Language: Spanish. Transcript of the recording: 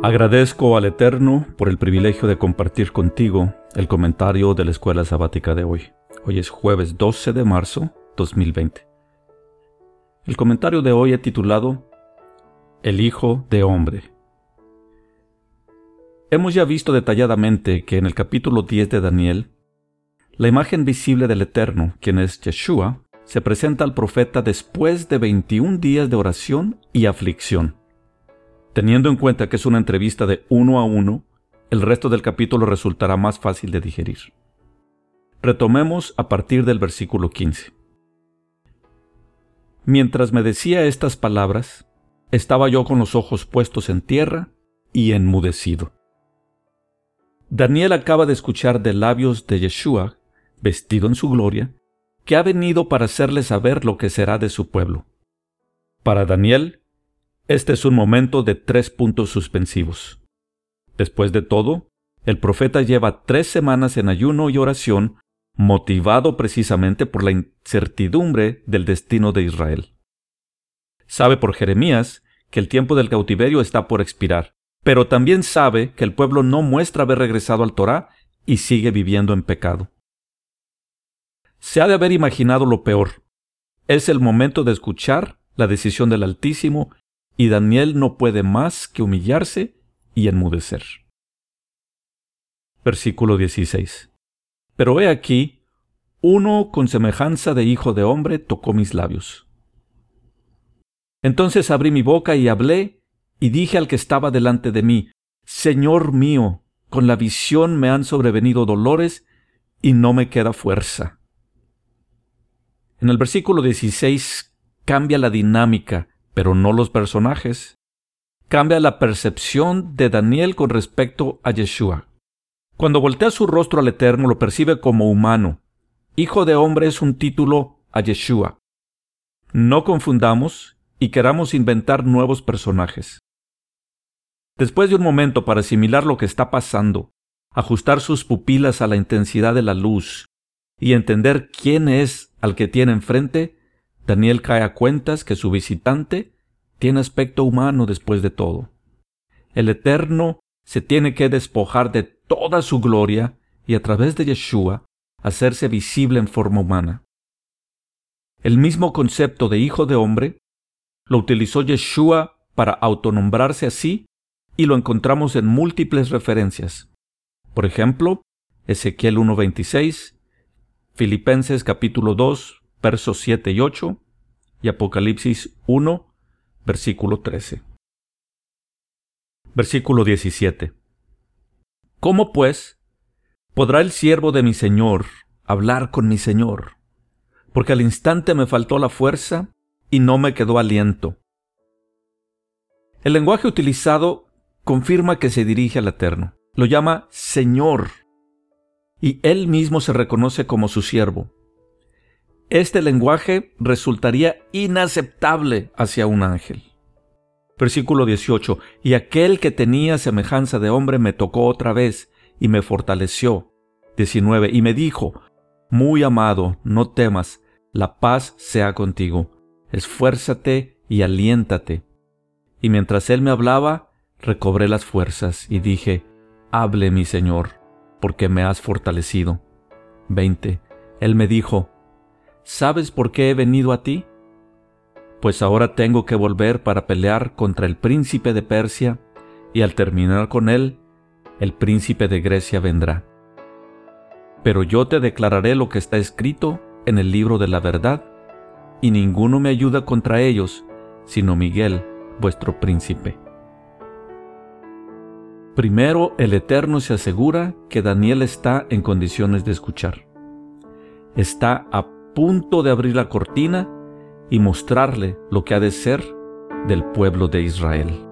Agradezco al Eterno por el privilegio de compartir contigo el comentario de la escuela sabática de hoy. Hoy es jueves 12 de marzo 2020. El comentario de hoy he titulado El Hijo de Hombre. Hemos ya visto detalladamente que en el capítulo 10 de Daniel, la imagen visible del Eterno, quien es Yeshua, se presenta al profeta después de 21 días de oración y aflicción. Teniendo en cuenta que es una entrevista de uno a uno, el resto del capítulo resultará más fácil de digerir. Retomemos a partir del versículo 15. Mientras me decía estas palabras, estaba yo con los ojos puestos en tierra y enmudecido. Daniel acaba de escuchar de labios de Yeshua, vestido en su gloria, que ha venido para hacerle saber lo que será de su pueblo. Para Daniel, este es un momento de tres puntos suspensivos. Después de todo, el profeta lleva tres semanas en ayuno y oración, motivado precisamente por la incertidumbre del destino de Israel. Sabe por Jeremías que el tiempo del cautiverio está por expirar, pero también sabe que el pueblo no muestra haber regresado al Torá y sigue viviendo en pecado. Se ha de haber imaginado lo peor. Es el momento de escuchar la decisión del Altísimo y Daniel no puede más que humillarse y enmudecer. Versículo 16. Pero he aquí, uno con semejanza de hijo de hombre tocó mis labios. Entonces abrí mi boca y hablé, y dije al que estaba delante de mí, Señor mío, con la visión me han sobrevenido dolores, y no me queda fuerza. En el versículo 16 cambia la dinámica pero no los personajes. Cambia la percepción de Daniel con respecto a Yeshua. Cuando voltea su rostro al Eterno lo percibe como humano. Hijo de hombre es un título a Yeshua. No confundamos y queramos inventar nuevos personajes. Después de un momento para asimilar lo que está pasando, ajustar sus pupilas a la intensidad de la luz y entender quién es al que tiene enfrente, Daniel cae a cuentas que su visitante tiene aspecto humano después de todo. El Eterno se tiene que despojar de toda su gloria y a través de Yeshua hacerse visible en forma humana. El mismo concepto de hijo de hombre lo utilizó Yeshua para autonombrarse así y lo encontramos en múltiples referencias. Por ejemplo, Ezequiel 1.26, Filipenses capítulo 2, versos 7 y 8, y Apocalipsis 1, versículo 13. Versículo 17. ¿Cómo pues podrá el siervo de mi Señor hablar con mi Señor? Porque al instante me faltó la fuerza y no me quedó aliento. El lenguaje utilizado confirma que se dirige al Eterno. Lo llama Señor. Y él mismo se reconoce como su siervo este lenguaje resultaría inaceptable hacia un ángel. Versículo 18. Y aquel que tenía semejanza de hombre me tocó otra vez y me fortaleció. 19. Y me dijo, Muy amado, no temas, la paz sea contigo. Esfuérzate y aliéntate. Y mientras él me hablaba, recobré las fuerzas y dije, Hable mi Señor, porque me has fortalecido. 20. Él me dijo, ¿Sabes por qué he venido a ti? Pues ahora tengo que volver para pelear contra el príncipe de Persia, y al terminar con él, el príncipe de Grecia vendrá. Pero yo te declararé lo que está escrito en el libro de la verdad, y ninguno me ayuda contra ellos, sino Miguel, vuestro príncipe. Primero el Eterno se asegura que Daniel está en condiciones de escuchar. Está a punto de abrir la cortina y mostrarle lo que ha de ser del pueblo de Israel.